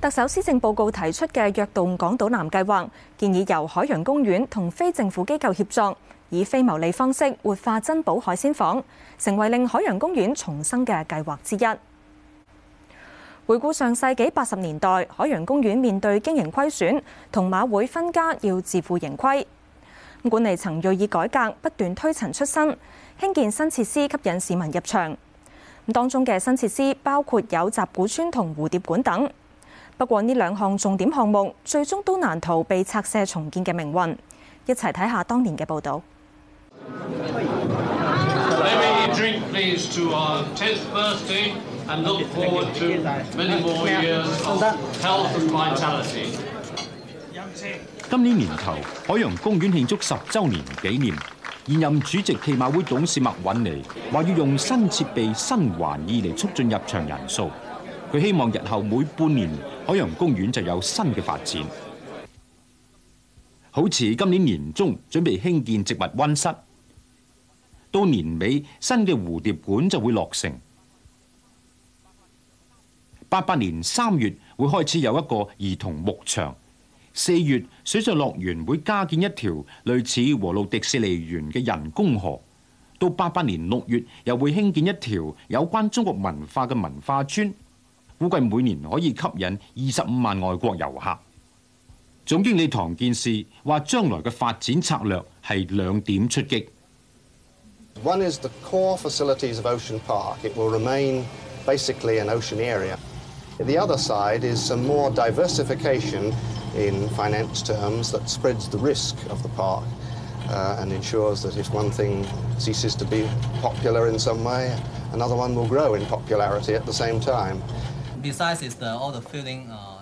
特首施政報告提出嘅躍動港島南計劃，建議由海洋公園同非政府機構協作，以非牟利方式活化珍寶海鮮房，成為令海洋公園重生嘅計劃之一。回顧上世紀八十年代，海洋公園面對經營虧損，同馬會分家要自負盈虧。管理層锐意改革，不斷推陳出新，興建新設施吸引市民入場。当當中嘅新設施包括有集古村同蝴蝶館等。不過呢兩項重點項目，最終都難逃被拆卸重建嘅命運。一齊睇下當年嘅報導。今年年頭，海洋公園慶祝十週年紀念，現任主席暨馬會董事麥允尼話要用新設備、新玩意嚟促進入場人數。佢希望日后每半年海洋公园就有新嘅发展，好似今年年中准备兴建植物温室，到年尾新嘅蝴蝶馆就会落成。八八年三月会开始有一个儿童牧场，四月水上乐园会加建一条类似和路迪士尼园嘅人工河，到八八年六月又会兴建一条有关中国文化嘅文化村。One is the core facilities of Ocean Park. It will remain basically an ocean area. The other side is some more diversification in finance terms that spreads the risk of the park uh, and ensures that if one thing ceases to be popular in some way, another one will grow in popularity at the same time.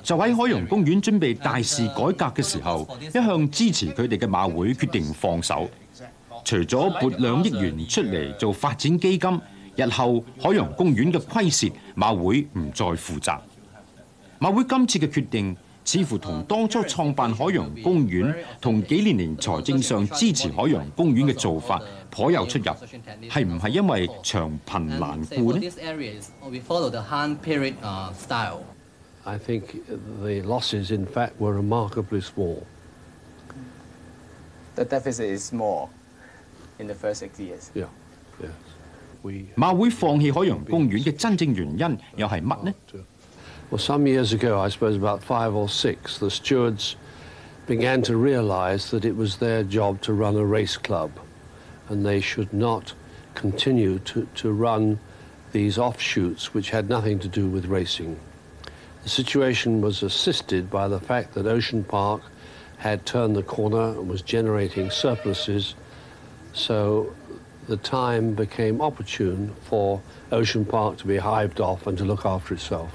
就喺海洋公園準備大肆改革嘅時候，一向支持佢哋嘅馬會決定放手。除咗撥兩億元出嚟做發展基金，日後海洋公園嘅亏蚀，馬會唔再負責。馬會今次嘅決定。似乎同當初創辦海洋公園同幾年年財政上支持海洋公園嘅做法頗有出入，係唔係因為長贫難顧呢？馬會放棄海洋公園嘅真正原因又係乜呢？Well, some years ago, I suppose about five or six, the stewards began to realize that it was their job to run a race club and they should not continue to, to run these offshoots which had nothing to do with racing. The situation was assisted by the fact that Ocean Park had turned the corner and was generating surpluses, so the time became opportune for Ocean Park to be hived off and to look after itself.